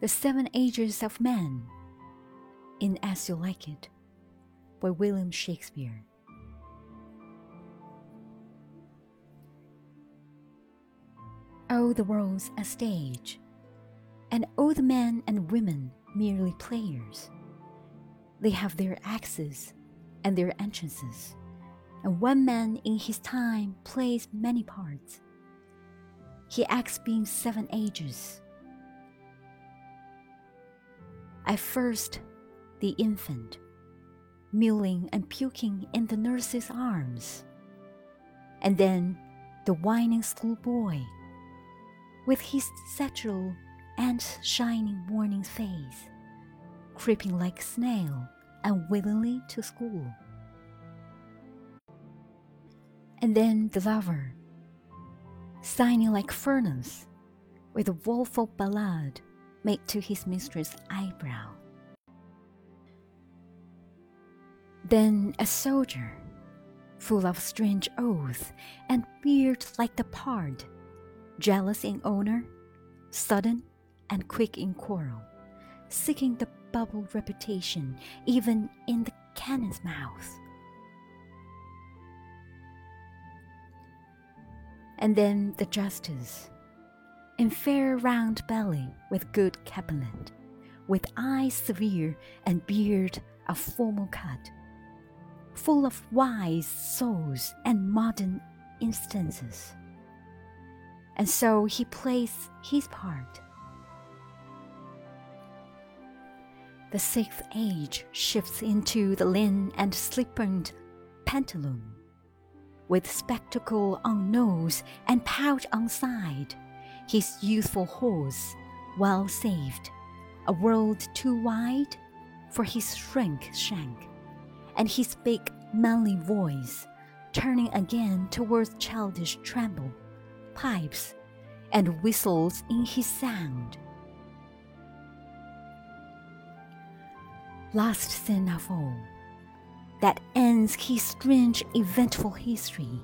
The Seven Ages of Man in As You Like It by William Shakespeare. Oh, the world's a stage, and all the men and women merely players. They have their axes and their entrances, and one man in his time plays many parts. He acts being seven ages. At first, the infant, mewling and puking in the nurse's arms, and then the whining schoolboy, with his satchel and shining warning face, creeping like snail unwillingly to school. And then the lover, signing like furnace, with a woeful ballad made to his mistress' eyebrow. Then a soldier, full of strange oaths and beard like the pard, jealous in honor, sudden and quick in quarrel, seeking the bubble reputation even in the cannon's mouth. And then the justice, in fair round belly with good capon lined, with eyes severe and beard of formal cut, full of wise souls and modern instances. And so he plays his part. The sixth age shifts into the lean and slippered pantaloon, with spectacle on nose and pouch on side, his youthful horse, well saved, a world too wide for his shrink shank, and his big manly voice turning again towards childish tremble, pipes, and whistles in his sound. Last sin of all, that ends his strange eventful history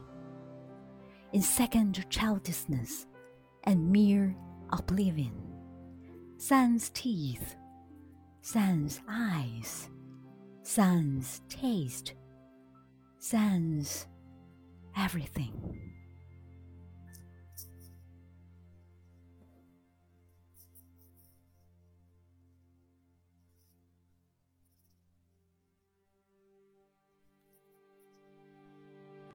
in second childishness and mere oblivion. Sans teeth, sans eyes, sans taste, sans everything.